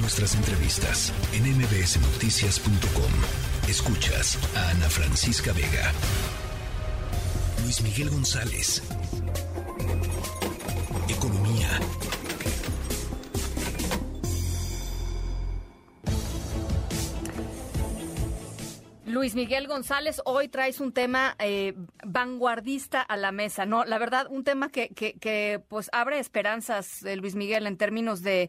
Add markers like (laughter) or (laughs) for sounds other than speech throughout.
Nuestras entrevistas en mbsnoticias.com. Escuchas a Ana Francisca Vega. Luis Miguel González. Economía. Luis Miguel González, hoy traes un tema eh, vanguardista a la mesa, ¿no? La verdad, un tema que, pues abre esperanzas, eh, Luis Miguel, en términos de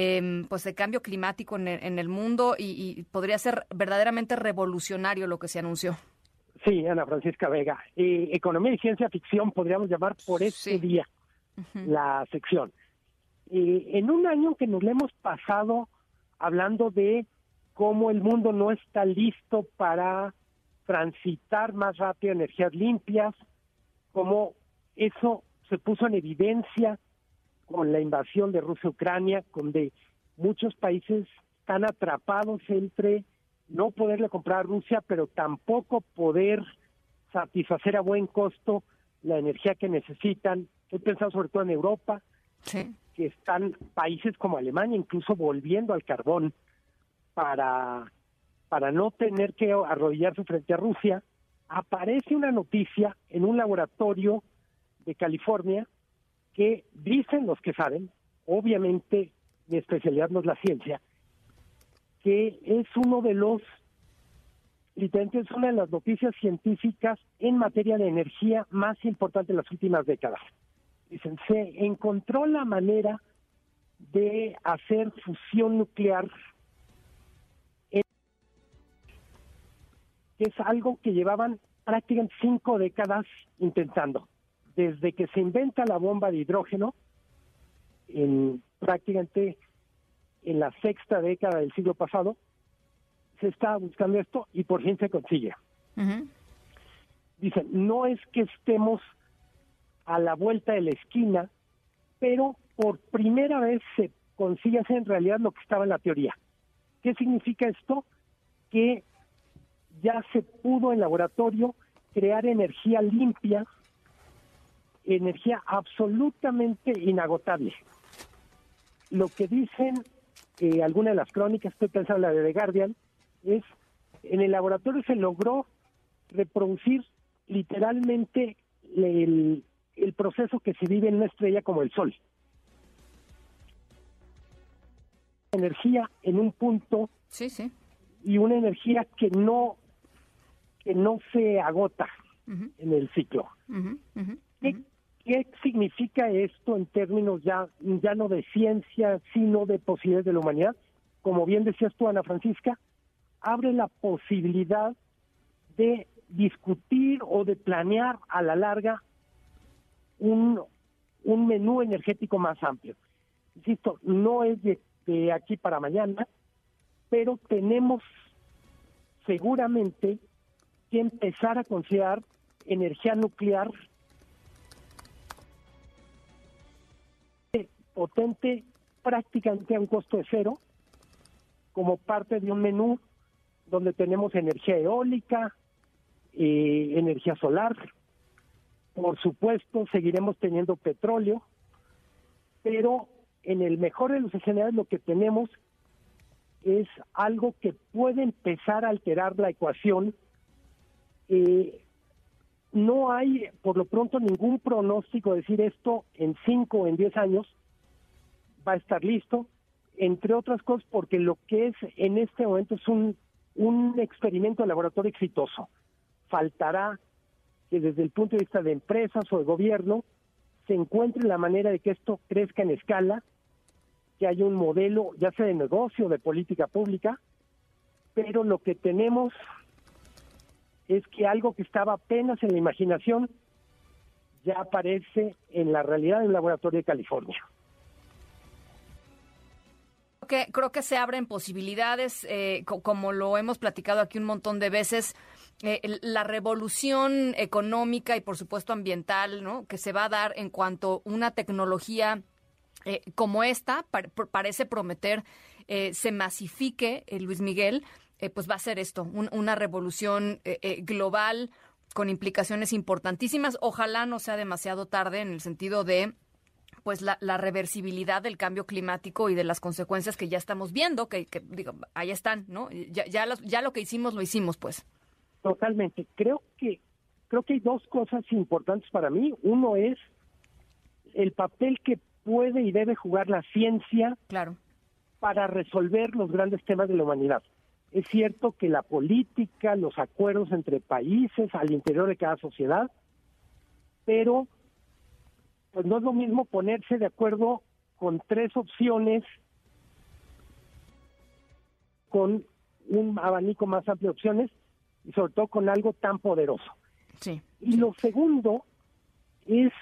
em, pues de cambio climático en el, mundo y, podría ser verdaderamente revolucionario lo que se anunció. Sí, Ana Francisca Vega. Eh, economía y ciencia ficción podríamos llamar por este día la sección. en un año que nos le hemos pasado hablando de cómo el mundo no está listo para transitar más rápido energías limpias, cómo eso se puso en evidencia con la invasión de Rusia a Ucrania, donde muchos países están atrapados entre no poderle comprar a Rusia, pero tampoco poder satisfacer a buen costo la energía que necesitan. He pensado sobre todo en Europa, que están países como Alemania incluso volviendo al carbón para, para no tener que arrodillarse frente a Rusia, aparece una noticia en un laboratorio de California que dicen los que saben, obviamente mi especialidad no es la ciencia, que es uno de los, literalmente es una de las noticias científicas en materia de energía más importante de las últimas décadas. Dicen, se encontró la manera de hacer fusión nuclear que es algo que llevaban prácticamente cinco décadas intentando. Desde que se inventa la bomba de hidrógeno, en prácticamente en la sexta década del siglo pasado, se está buscando esto y por fin se consigue. Dicen, no es que estemos a la vuelta de la esquina, pero por primera vez se consigue hacer en realidad lo que estaba en la teoría. ¿Qué significa esto? Que ya se pudo en laboratorio crear energía limpia, energía absolutamente inagotable. Lo que dicen eh, algunas de las crónicas, estoy pensando en la de The Guardian, es en el laboratorio se logró reproducir literalmente el, el proceso que se vive en una estrella como el Sol. Energía en un punto sí, sí. y una energía que no que no se agota en el ciclo. ¿Qué, significa esto en términos ya, ya no de ciencia, sino de posibilidades de la humanidad? Como bien decías tú, Ana Francisca, abre la posibilidad de discutir o de planear a la larga un, un menú energético más amplio. Insisto, no es de aquí para mañana, pero tenemos seguramente que empezar a considerar energía nuclear potente prácticamente a un costo de cero, como parte de un menú donde tenemos energía eólica, eh, energía solar, por supuesto seguiremos teniendo petróleo, pero en el mejor de los escenarios lo que tenemos es algo que puede empezar a alterar la ecuación. Eh, no hay por lo pronto ningún pronóstico de decir esto en cinco o en diez años va a estar listo, entre otras cosas porque lo que es en este momento es un, un experimento de laboratorio exitoso. Faltará que desde el punto de vista de empresas o de gobierno se encuentre la manera de que esto crezca en escala, que haya un modelo ya sea de negocio, de política pública, pero lo que tenemos es que algo que estaba apenas en la imaginación ya aparece en la realidad del laboratorio de California. Que, creo que se abren posibilidades, eh, como lo hemos platicado aquí un montón de veces, eh, la revolución económica y por supuesto ambiental, ¿no? Que se va a dar en cuanto una tecnología eh, como esta parece prometer se masifique, Luis Miguel, pues va a ser esto, una revolución global con implicaciones importantísimas. Ojalá no sea demasiado tarde en el sentido de pues la, reversibilidad del cambio climático y de las consecuencias que ya estamos viendo, que, digo, ahí están, ¿no? Ya, ya, ya lo que hicimos, lo hicimos, pues. Totalmente. Creo que, creo que hay dos cosas importantes para mí. Uno es el papel que puede y debe jugar la ciencia claro. para resolver los grandes temas de la humanidad. Es cierto que la política, los acuerdos entre países al interior de cada sociedad, pero pues no es lo mismo ponerse de acuerdo con tres opciones con un abanico más amplio de opciones y sobre todo con algo tan poderoso. Sí. Y lo segundo es,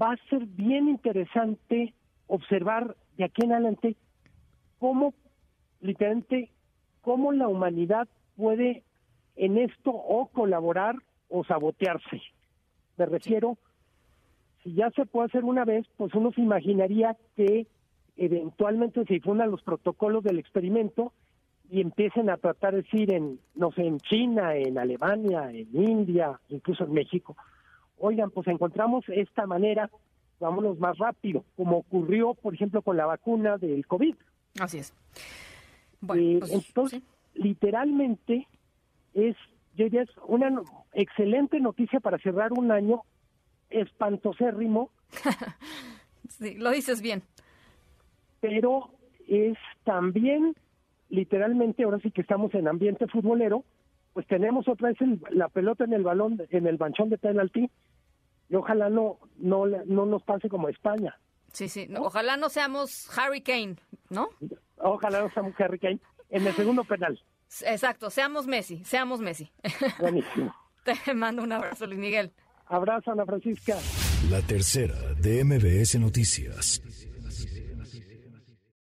va a ser bien interesante observar de aquí en adelante cómo, literalmente, cómo la humanidad puede en esto o colaborar o sabotearse. Me refiero, si ya se puede hacer una vez, pues uno se imaginaría que eventualmente se difundan los protocolos del experimento y empiecen a tratar de decir en, no sé, en China, en Alemania, en India, incluso en México, oigan, pues encontramos esta manera, vámonos más rápido, como ocurrió, por ejemplo, con la vacuna del COVID. Así es. Bueno, eh, pues, entonces, literalmente es, yo diría, es una excelente noticia para cerrar un año espantosérrimo. (laughs) sí, lo dices bien. Pero es también literalmente ahora sí que estamos en ambiente futbolero, pues tenemos otra vez la pelota en el balón, en el manchón de penalti, y ojalá no, no, no nos pase como España. Sí, sí, ojalá no seamos Harry Kane, ¿no? Ojalá no seamos Harry Kane en el segundo penal. Exacto, seamos Messi, seamos Messi. (laughs) Buenísimo. Te mando un abrazo, Luis Miguel. Abrazo, Ana Francisca. La tercera de MBS Noticias.